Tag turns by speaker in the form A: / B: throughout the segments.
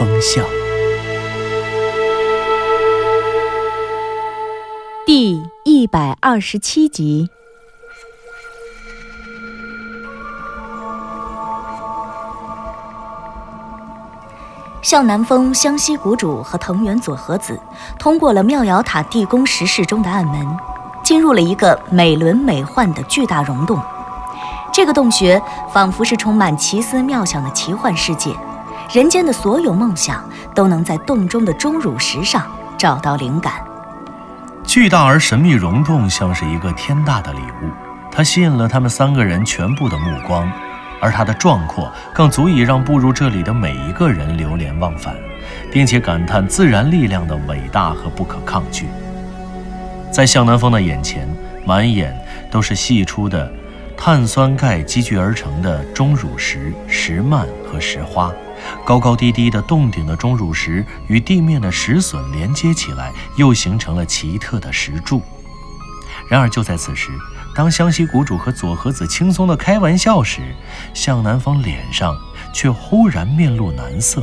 A: 风向》
B: 第一百二十七集。向南风湘西谷主和藤原佐和子通过了妙瑶塔地宫石室中的暗门，进入了一个美轮美奂的巨大溶洞。这个洞穴仿佛是充满奇思妙想的奇幻世界，人间的所有梦想都能在洞中的钟乳石上找到灵感。
A: 巨大而神秘溶洞像是一个天大的礼物，它吸引了他们三个人全部的目光，而它的壮阔更足以让步入这里的每一个人流连忘返，并且感叹自然力量的伟大和不可抗拒。在向南风的眼前，满眼都是细出的碳酸钙积聚而成的钟乳石、石幔和石花。高高低低的洞顶的钟乳石与地面的石笋连接起来，又形成了奇特的石柱。然而就在此时，当湘西谷主和左和子轻松地开玩笑时，向南风脸上却忽然面露难色。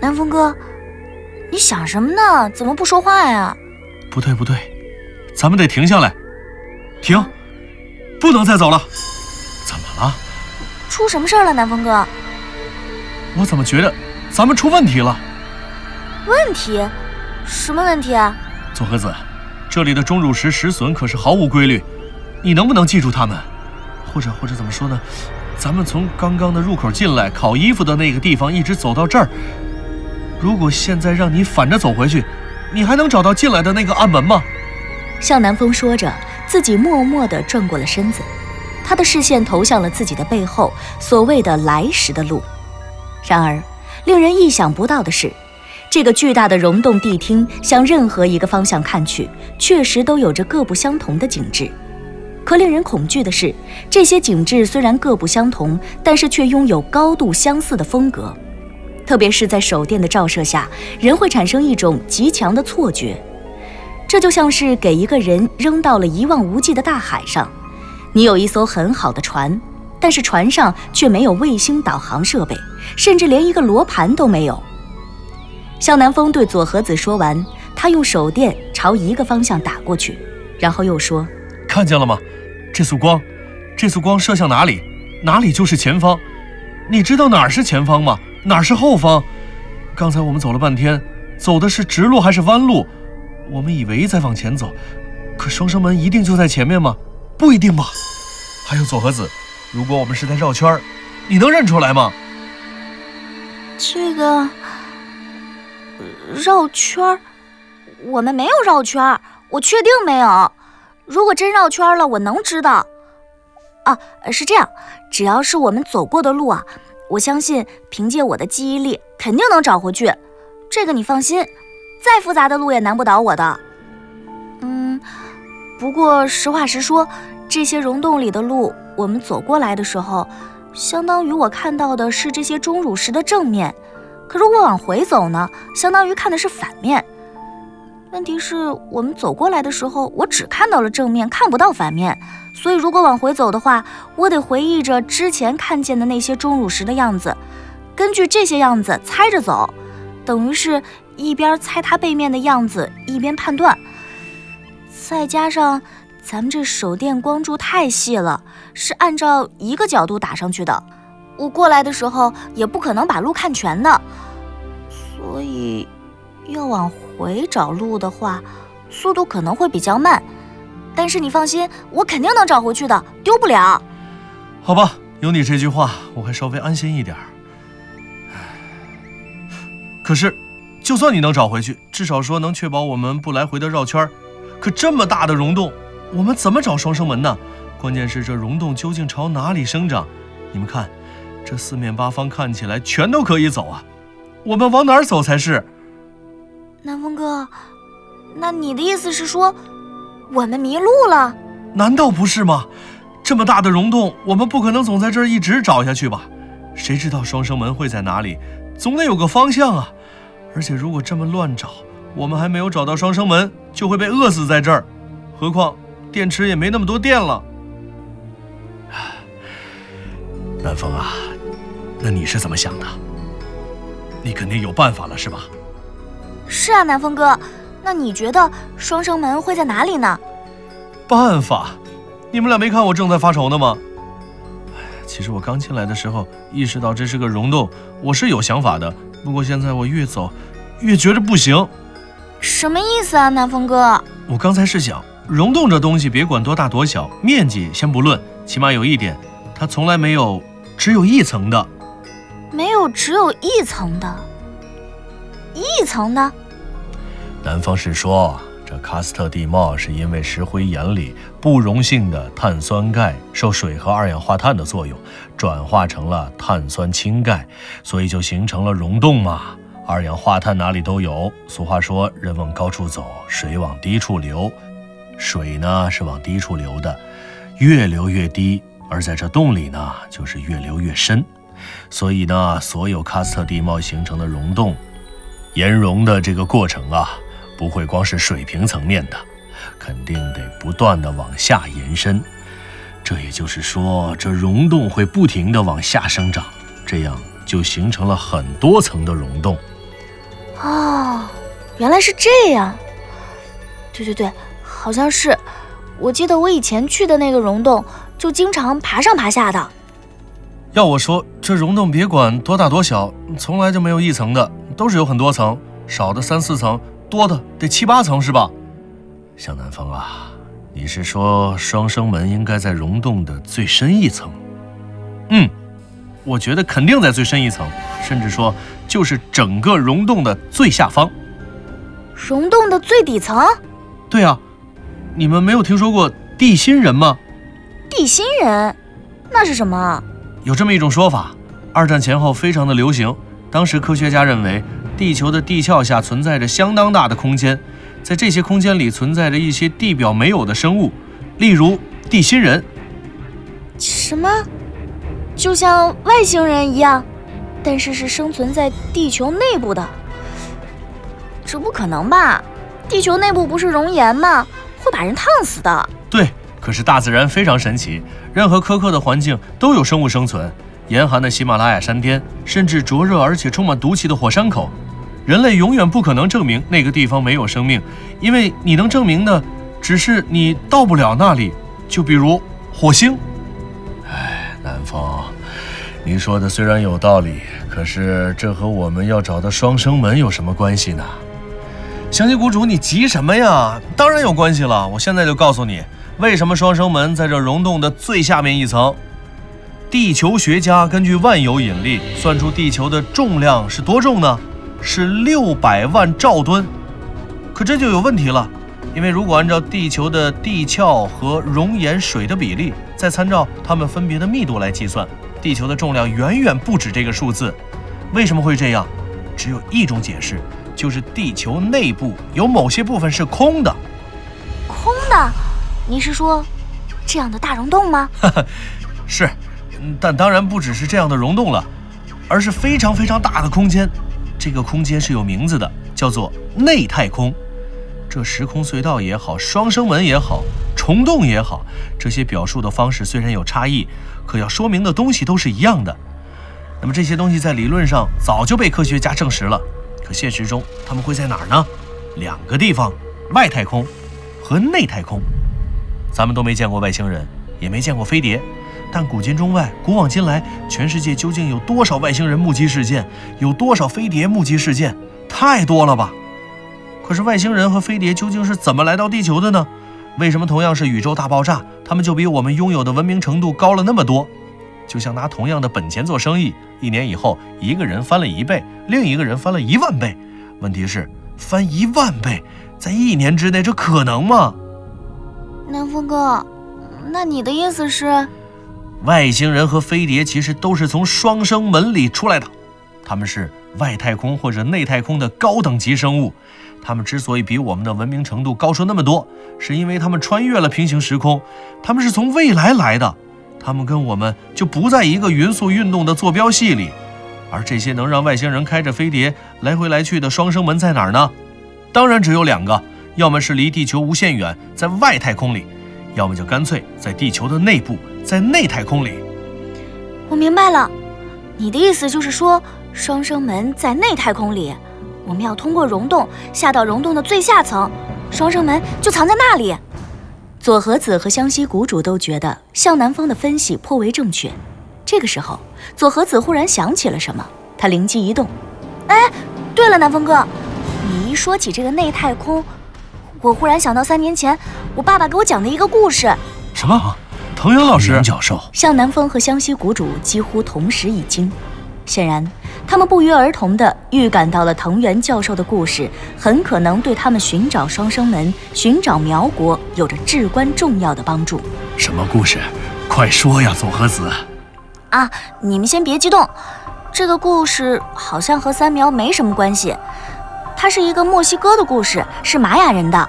C: 南风哥，你想什么呢？怎么不说话呀？
A: 不对不对，咱们得停下来，停，不能再走了。怎么了？
C: 出什么事儿了，南风哥？
A: 我怎么觉得咱们出问题了？
C: 问题？什么问题啊？
A: 左和子，这里的钟乳石石笋可是毫无规律，你能不能记住它们？或者或者怎么说呢？咱们从刚刚的入口进来，烤衣服的那个地方一直走到这儿。如果现在让你反着走回去，你还能找到进来的那个暗门吗？
B: 向南风说着，自己默默地转过了身子，他的视线投向了自己的背后，所谓的来时的路。然而，令人意想不到的是，这个巨大的溶洞地厅向任何一个方向看去，确实都有着各不相同的景致。可令人恐惧的是，这些景致虽然各不相同，但是却拥有高度相似的风格。特别是在手电的照射下，人会产生一种极强的错觉。这就像是给一个人扔到了一望无际的大海上，你有一艘很好的船，但是船上却没有卫星导航设备，甚至连一个罗盘都没有。向南风对佐和子说完，他用手电朝一个方向打过去，然后又说
A: 看见了吗？这束光，这束光射向哪里，哪里就是前方。你知道哪儿是前方吗？哪儿是后方？刚才我们走了半天，走的是直路还是弯路？我们以为在往前走，可双生门一定就在前面吗？不一定吧。还有佐和子，如果我们是在绕圈，你能认出来吗？
C: 这个绕圈，我们没有绕圈，我确定没有。如果真绕圈了，我能知道。啊，是这样，只要是我们走过的路啊，我相信凭借我的记忆力，肯定能找回去。这个你放心，再复杂的路也难不倒我的。嗯，不过实话实说，这些溶洞里的路，我们走过来的时候，相当于我看到的是这些钟乳石的正面，可如果往回走呢，相当于看的是反面。问题是我们走过来的时候，我只看到了正面，看不到反面，所以如果往回走的话，我得回忆着之前看见的那些钟乳石的样子，根据这些样子猜着走，等于是一边猜它背面的样子，一边判断。再加上咱们这手电光柱太细了，是按照一个角度打上去的，我过来的时候也不可能把路看全的，所以要往回找路的话，速度可能会比较慢。但是你放心，我肯定能找回去的，丢不了。
A: 好吧，有你这句话，我还稍微安心一点儿。可是，就算你能找回去，至少说能确保我们不来回的绕圈儿。可这么大的溶洞，我们怎么找双生门呢？关键是这溶洞究竟朝哪里生长？你们看，这四面八方看起来全都可以走啊！我们往哪儿走才是？
C: 南风哥，那你的意思是说，我们迷路了？
A: 难道不是吗？这么大的溶洞，我们不可能总在这儿一直找下去吧？谁知道双生门会在哪里？总得有个方向啊！而且如果这么乱找，我们还没有找到双生门，就会被饿死在这儿。何况电池也没那么多电了。南风啊，那你是怎么想的？你肯定有办法了，是吧？
C: 是啊，南风哥，那你觉得双生门会在哪里呢？
A: 办法？你们俩没看我正在发愁呢吗？哎，其实我刚进来的时候意识到这是个溶洞，我是有想法的。不过现在我越走，越觉着不行。
C: 什么意思啊，南风哥？
A: 我刚才是想，溶洞这东西别管多大多小，面积先不论，起码有一点，它从来没有只有一层的。
C: 没有只有一层的，一层的。
A: 南方是说，这喀斯特地貌是因为石灰岩里不溶性的碳酸钙受水和二氧化碳的作用，转化成了碳酸氢钙，所以就形成了溶洞嘛。二氧化碳哪里都有。俗话说，人往高处走，水往低处流。水呢是往低处流的，越流越低；而在这洞里呢，就是越流越深。所以呢，所有喀斯特地貌形成的溶洞，岩溶的这个过程啊，不会光是水平层面的，肯定得不断的往下延伸。这也就是说，这溶洞会不停的往下生长，这样就形成了很多层的溶洞。
C: 哦，原来是这样。对对对，好像是。我记得我以前去的那个溶洞，就经常爬上爬下的。
A: 要我说，这溶洞别管多大多小，从来就没有一层的，都是有很多层，少的三四层，多的得七八层，是吧？向南风啊，你是说双生门应该在溶洞的最深一层？嗯，我觉得肯定在最深一层，甚至说就是整个溶洞的最下方。
C: 溶洞的最底层？
A: 对啊，你们没有听说过地心人吗？
C: 地心人，那是什么？
A: 有这么一种说法，二战前后非常的流行。当时科学家认为，地球的地壳下存在着相当大的空间，在这些空间里存在着一些地表没有的生物，例如地心人。
C: 什么？就像外星人一样，但是是生存在地球内部的？这不可能吧？地球内部不是熔岩吗？会把人烫死的。
A: 对。可是大自然非常神奇，任何苛刻的环境都有生物生存。严寒的喜马拉雅山巅，甚至灼热而且充满毒气的火山口，人类永远不可能证明那个地方没有生命，因为你能证明的只是你到不了那里。就比如火星。哎，南风，你说的虽然有道理，可是这和我们要找的双生门有什么关系呢？香吉谷主，你急什么呀？当然有关系了，我现在就告诉你。为什么双生门在这溶洞的最下面一层？地球学家根据万有引力算出地球的重量是多重呢？是六百万兆吨。可这就有问题了，因为如果按照地球的地壳和熔岩水的比例，再参照它们分别的密度来计算，地球的重量远远不止这个数字。为什么会这样？只有一种解释，就是地球内部有某些部分是空的。
C: 空的？你是说，这样的大溶洞吗？
A: 是，但当然不只是这样的溶洞了，而是非常非常大的空间。这个空间是有名字的，叫做内太空。这时空隧道也好，双生门也好，虫洞也好，这些表述的方式虽然有差异，可要说明的东西都是一样的。那么这些东西在理论上早就被科学家证实了，可现实中他们会在哪儿呢？两个地方：外太空和内太空。咱们都没见过外星人，也没见过飞碟，但古今中外，古往今来，全世界究竟有多少外星人目击事件，有多少飞碟目击事件？太多了吧？可是外星人和飞碟究竟是怎么来到地球的呢？为什么同样是宇宙大爆炸，他们就比我们拥有的文明程度高了那么多？就像拿同样的本钱做生意，一年以后，一个人翻了一倍，另一个人翻了一万倍。问题是，翻一万倍，在一年之内，这可能吗？
C: 南风哥，那你的意思是，
A: 外星人和飞碟其实都是从双生门里出来的，他们是外太空或者内太空的高等级生物。他们之所以比我们的文明程度高出那么多，是因为他们穿越了平行时空，他们是从未来来的，他们跟我们就不在一个匀速运动的坐标系里。而这些能让外星人开着飞碟来回来去的双生门在哪儿呢？当然只有两个，要么是离地球无限远，在外太空里，要么就干脆在地球的内部，在内太空里。
C: 我明白了，你的意思就是说，双生门在内太空里。我们要通过溶洞下到溶洞的最下层，双生门就藏在那里。
B: 左和子和湘西谷主都觉得向南风的分析颇为正确。这个时候，左和子忽然想起了什么，他灵机一动：“
C: 哎，对了，南风哥，你一说起这个内太空，我忽然想到三年前我爸爸给我讲的一个故事。”
A: 什么？藤原老师
D: 教授？
B: 向南风和湘西谷主几乎同时一惊，显然。他们不约而同地预感到了藤原教授的故事很可能对他们寻找双生门、寻找苗国有着至关重要的帮助。
D: 什么故事？快说呀，佐和子！
C: 啊，你们先别激动，这个故事好像和三苗没什么关系。它是一个墨西哥的故事，是玛雅人的。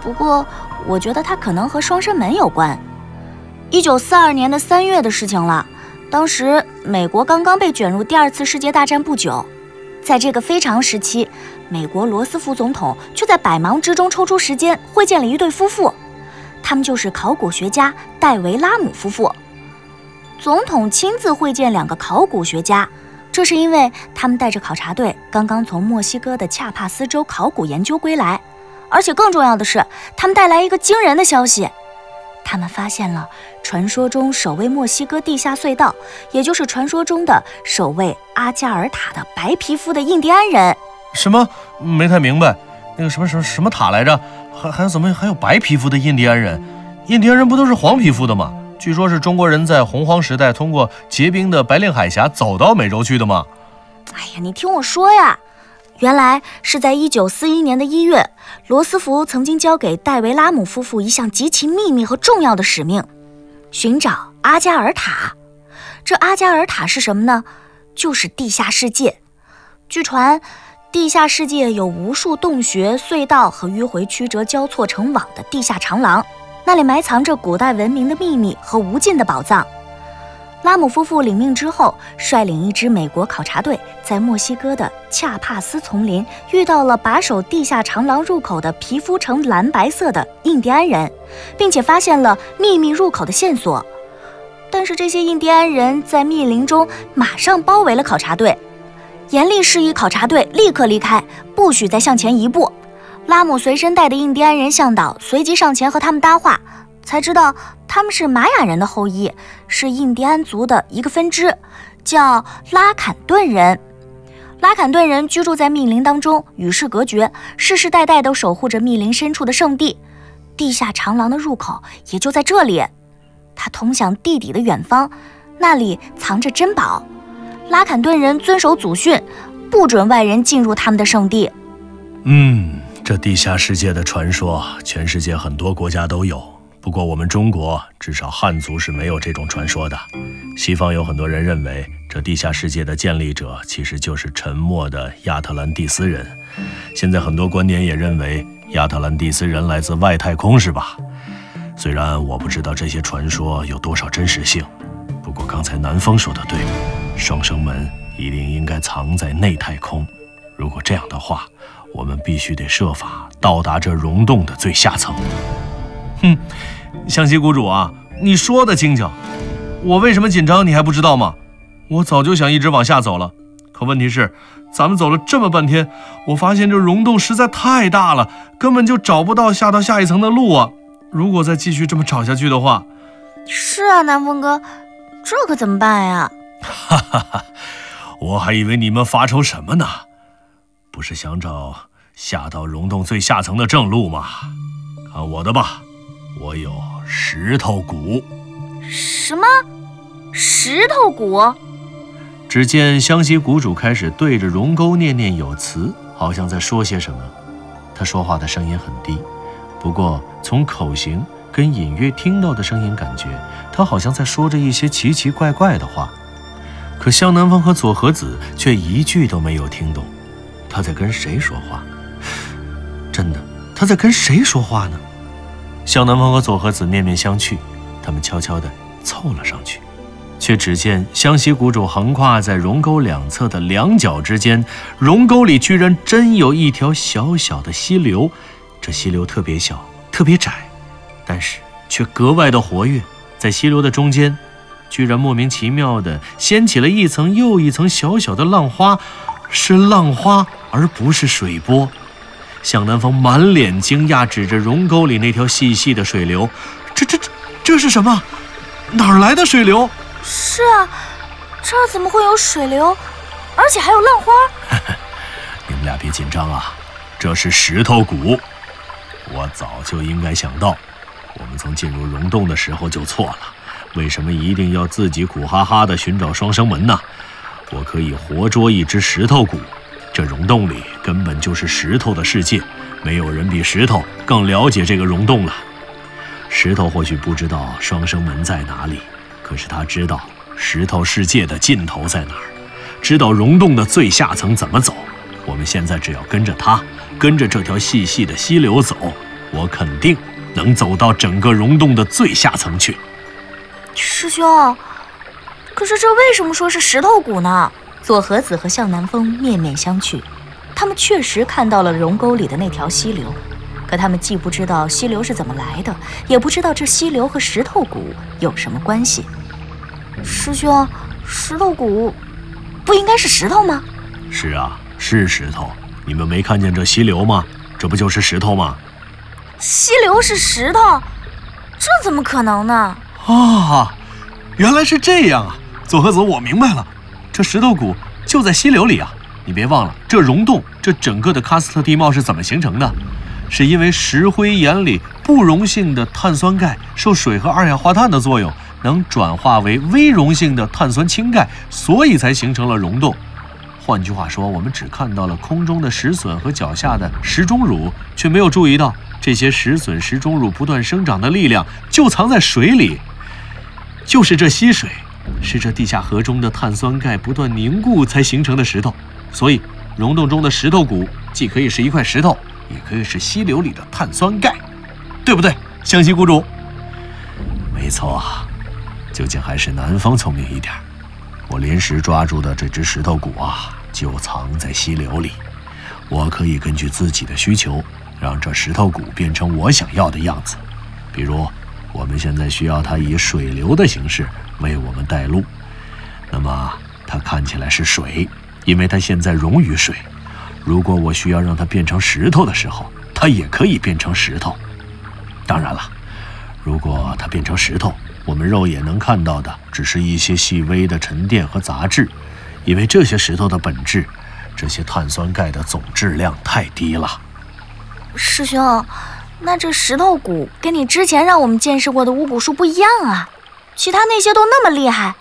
C: 不过，我觉得它可能和双生门有关。一九四二年的三月的事情了。当时美国刚刚被卷入第二次世界大战不久，在这个非常时期，美国罗斯福总统却在百忙之中抽出时间会见了一对夫妇，他们就是考古学家戴维拉姆夫妇。总统亲自会见两个考古学家，这是因为他们带着考察队刚刚从墨西哥的恰帕斯州考古研究归来，而且更重要的是，他们带来一个惊人的消息。他们发现了传说中守卫墨西哥地下隧道，也就是传说中的守卫阿加尔塔的白皮肤的印第安人。
A: 什么？没太明白。那个什么什么什么塔来着？还还有怎么还有白皮肤的印第安人？印第安人不都是黄皮肤的吗？据说是中国人在洪荒时代通过结冰的白令海峡走到美洲去的吗？
C: 哎呀，你听我说呀。原来是在一九四一年的一月，罗斯福曾经交给戴维拉姆夫妇一项极其秘密和重要的使命，寻找阿加尔塔。这阿加尔塔是什么呢？就是地下世界。据传，地下世界有无数洞穴、隧道和迂回曲折交错成网的地下长廊，那里埋藏着古代文明的秘密和无尽的宝藏。拉姆夫妇领命之后，率领一支美国考察队，在墨西哥的恰帕斯丛林遇到了把守地下长廊入口的皮肤呈蓝白色的印第安人，并且发现了秘密入口的线索。但是这些印第安人在密林中马上包围了考察队，严厉示意考察队立刻离开，不许再向前一步。拉姆随身带的印第安人向导随即上前和他们搭话。才知道他们是玛雅人的后裔，是印第安族的一个分支，叫拉坎顿人。拉坎顿人居住在密林当中，与世隔绝，世世代代都守护着密林深处的圣地。地下长廊的入口也就在这里，它通向地底的远方，那里藏着珍宝。拉坎顿人遵守祖训，不准外人进入他们的圣地。
D: 嗯，这地下世界的传说，全世界很多国家都有。不过，我们中国至少汉族是没有这种传说的。西方有很多人认为，这地下世界的建立者其实就是沉默的亚特兰蒂斯人。现在很多观点也认为，亚特兰蒂斯人来自外太空，是吧？虽然我不知道这些传说有多少真实性，不过刚才南风说的对，双生门一定应该藏在内太空。如果这样的话，我们必须得设法到达这溶洞的最下层。
A: 哼。湘西谷主啊，你说的轻巧，我为什么紧张你还不知道吗？我早就想一直往下走了，可问题是，咱们走了这么半天，我发现这溶洞实在太大了，根本就找不到下到下一层的路啊！如果再继续这么找下去的话，
C: 是啊，南风哥，这可怎么办呀？
D: 哈哈哈，我还以为你们发愁什么呢？不是想找下到溶洞最下层的正路吗？看我的吧！我有石头骨，
C: 什么石头骨？
A: 只见湘西谷主开始对着熔沟念念有词，好像在说些什么。他说话的声音很低，不过从口型跟隐约听到的声音，感觉他好像在说着一些奇奇怪怪的话。可
E: 可向南风和左和子却一句都没有听懂，他在跟谁说话？真的，他在跟谁说话呢？向南风和佐和子面面相觑，他们悄悄地凑了上去，却只见湘西谷主横跨在溶沟两侧的两角之间，溶沟里居然真有一条小小的溪流，这溪流特别小，特别窄，但是却格外的活跃，在溪流的中间。居然莫名其妙地掀起了一层又一层小小的浪花，是浪花而不是水波。向南风满脸惊讶，指着溶沟里那条细细的水流：“这、这、这、这是什么？哪儿来的水流？”“
C: 是啊，这儿怎么会有水流，而且还有浪花？”“
A: 你们俩别紧张啊，这是石头谷。我早就应该想到，我们从进入溶洞的时候就错了。”为什么一定要自己苦哈哈的寻找双生门呢？我可以活捉一只石头骨，这溶洞里根本就是石头的世界，没有人比石头更了解这个溶洞了。石头或许不知道双生门在哪里，可是他知道石头世界的尽头在哪儿，知道溶洞的最下层怎么走。我们现在只要跟着它，跟着这条细细的溪流走，我肯定能走到整个溶洞的最下层去。
C: 师兄，可是这为什么说是石头谷呢？
F: 左和子和向南风面面相觑，他们确实看到了溶沟里的那条溪流，可他们既不知道溪流是怎么来的，也不知道这溪流和石头谷有什么关系。
C: 师兄，石头谷不应该是石头吗？
A: 是啊，是石头。你们没看见这溪流吗？这不就是石头吗？
C: 溪流是石头，这怎么可能呢？
E: 啊，原来是这样啊！左和子，我明白了，这石头谷就在溪流里啊！你别忘了，这溶洞，这整个的喀斯特地貌是怎么形成的？是因为石灰岩里不溶性的碳酸钙受水和二氧化碳的作用，能转化为微溶性的碳酸氢钙，所以才形成了溶洞。换句话说，我们只看到了空中的石笋和脚下的石钟乳，却没有注意到这些石笋、石钟乳不断生长的力量就藏在水里。就是这溪水，是这地下河中的碳酸钙不断凝固才形成的石头，所以溶洞中的石头骨既可以是一块石头，也可以是溪流里的碳酸钙，对不对？湘西谷主，
A: 没错啊，究竟还是南方聪明一点。我临时抓住的这只石头骨啊，就藏在溪流里，我可以根据自己的需求，让这石头骨变成我想要的样子，比如。我们现在需要它以水流的形式为我们带路，那么它看起来是水，因为它现在溶于水。如果我需要让它变成石头的时候，它也可以变成石头。当然了，如果它变成石头，我们肉眼能看到的只是一些细微的沉淀和杂质，因为这些石头的本质，这些碳酸钙的总质量太低了。
C: 师兄。那这石头谷跟你之前让我们见识过的巫蛊术不一样啊，其他那些都那么厉害，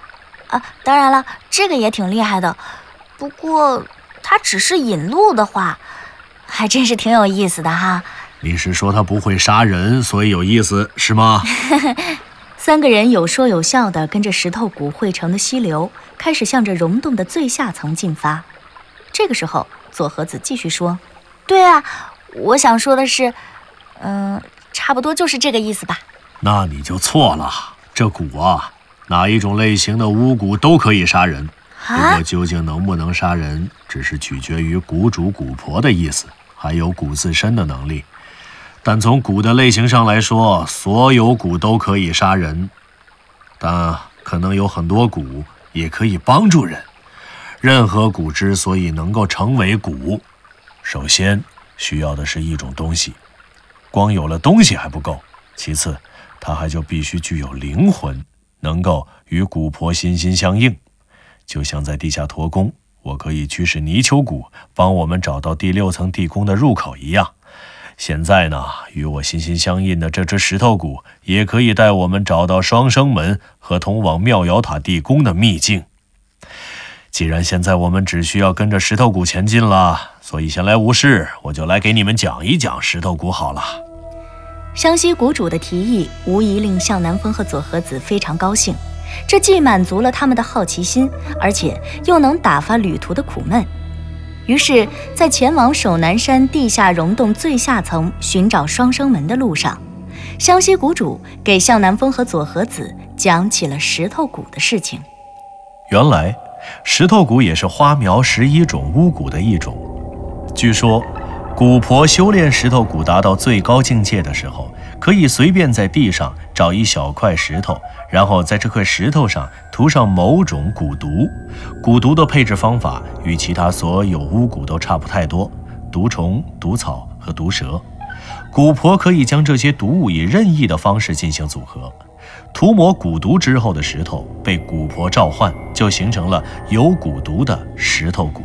C: 啊，当然了，这个也挺厉害的，不过他只是引路的话，还真是挺有意思的哈。
A: 你是说他不会杀人，所以有意思是吗？
F: 三个人有说有笑的跟着石头谷汇成的溪流，开始向着溶洞的最下层进发。这个时候，左和子继续说：“
C: 对啊，我想说的是。”嗯，差不多就是这个意思吧。
A: 那你就错了。这蛊啊，哪一种类型的巫蛊都可以杀人。不过究竟能不能杀人，只是取决于蛊主、蛊婆的意思，还有蛊自身的能力。但从蛊的类型上来说，所有蛊都可以杀人。但可能有很多蛊也可以帮助人。任何蛊之所以能够成为蛊，首先需要的是一种东西。光有了东西还不够，其次，它还就必须具有灵魂，能够与古婆心心相印。就像在地下驼宫，我可以驱使泥鳅蛊帮我们找到第六层地宫的入口一样。现在呢，与我心心相印的这只石头骨，也可以带我们找到双生门和通往妙瑶塔地宫的秘境。既然现在我们只需要跟着石头骨前进了，所以闲来无事，我就来给你们讲一讲石头骨好了。
F: 湘西谷主的提议无疑令向南风和佐和子非常高兴，
B: 这既满足了他们的好奇心，而且又能打发旅途的苦闷。于是，在前往守南山地下溶洞最下层寻找双生门的路上，湘西谷主给向南风和佐和子讲起了石头谷的事情。
A: 原来，石头谷也是花苗十一种巫蛊的一种。据说，蛊婆修炼石头蛊达到最高境界的时候。可以随便在地上找一小块石头，然后在这块石头上涂上某种蛊毒。蛊毒的配置方法与其他所有巫蛊都差不太多：毒虫、毒草和毒蛇。蛊婆可以将这些毒物以任意的方式进行组合。涂抹蛊毒之后的石头被蛊婆召唤，就形成了有蛊毒的石头蛊。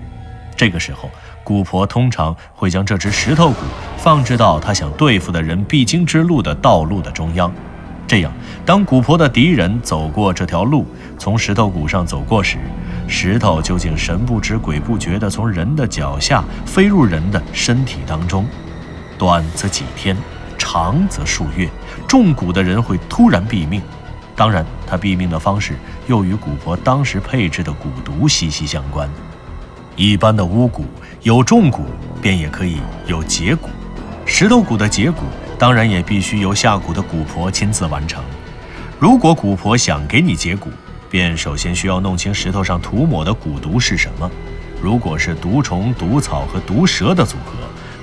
A: 这个时候。蛊婆通常会将这只石头蛊放置到他想对付的人必经之路的道路的中央，这样，当蛊婆的敌人走过这条路，从石头蛊上走过时，石头究竟神不知鬼不觉地从人的脚下飞入人的身体当中，短则几天，长则数月，中蛊的人会突然毙命。当然，他毙命的方式又与蛊婆当时配置的蛊毒息息相关。一般的巫蛊有中蛊，便也可以有解蛊。石头蛊的解蛊，当然也必须由下蛊的蛊婆亲自完成。如果蛊婆想给你解蛊，便首先需要弄清石头上涂抹的蛊毒是什么。如果是毒虫、毒草和毒蛇的组合，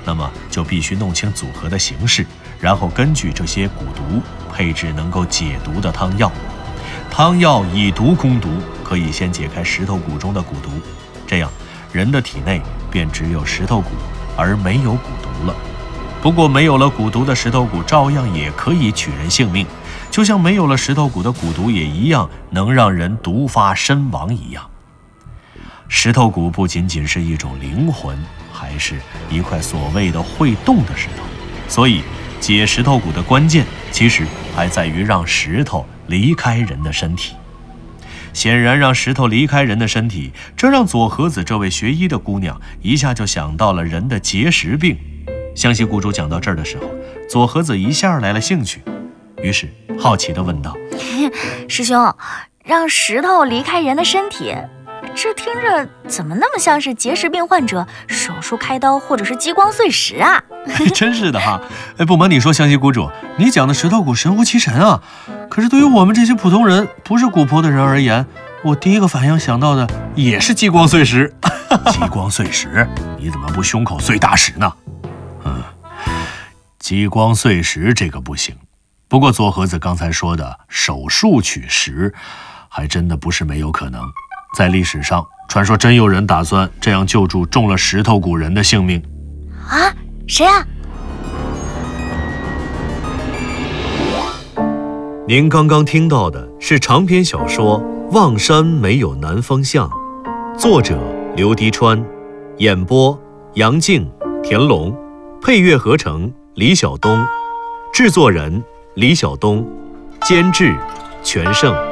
A: 那么就必须弄清组合的形式，然后根据这些蛊毒配置能够解毒的汤药。汤药以毒攻毒，可以先解开石头蛊中的蛊毒，这样。人的体内便只有石头骨，而没有蛊毒了。不过，没有了蛊毒的石头骨照样也可以取人性命，就像没有了石头骨的蛊毒也一样能让人毒发身亡一样。石头蛊不仅仅是一种灵魂，还是一块所谓的会动的石头。所以，解石头蛊的关键其实还在于让石头离开人的身体。显然，让石头离开人的身体，这让左和子这位学医的姑娘一下就想到了人的结石病。湘西雇主讲到这儿的时候，左和子一下来了兴趣，于是好奇地问道：“
C: 师兄，让石头离开人的身体，这听着怎么那么像是结石病患者手术开刀，或者是激光碎石啊？”
A: 真是的哈！哎，不瞒你说，湘西谷主，你讲的石头蛊神乎其神啊！可是对于我们这些普通人，不是蛊婆的人而言，我第一个反应想到的也是激光碎石。激光碎石？你怎么不胸口碎大石呢？嗯，激光碎石这个不行。不过左和子刚才说的手术取石，还真的不是没有可能。在历史上，传说真有人打算这样救助中了石头蛊人的性命。
C: 啊？谁啊？
A: 您刚刚听到的是长篇小说《望山没有南方向》，作者刘迪川，演播杨静、田龙，配乐合成李晓东，制作人李晓东，监制全胜。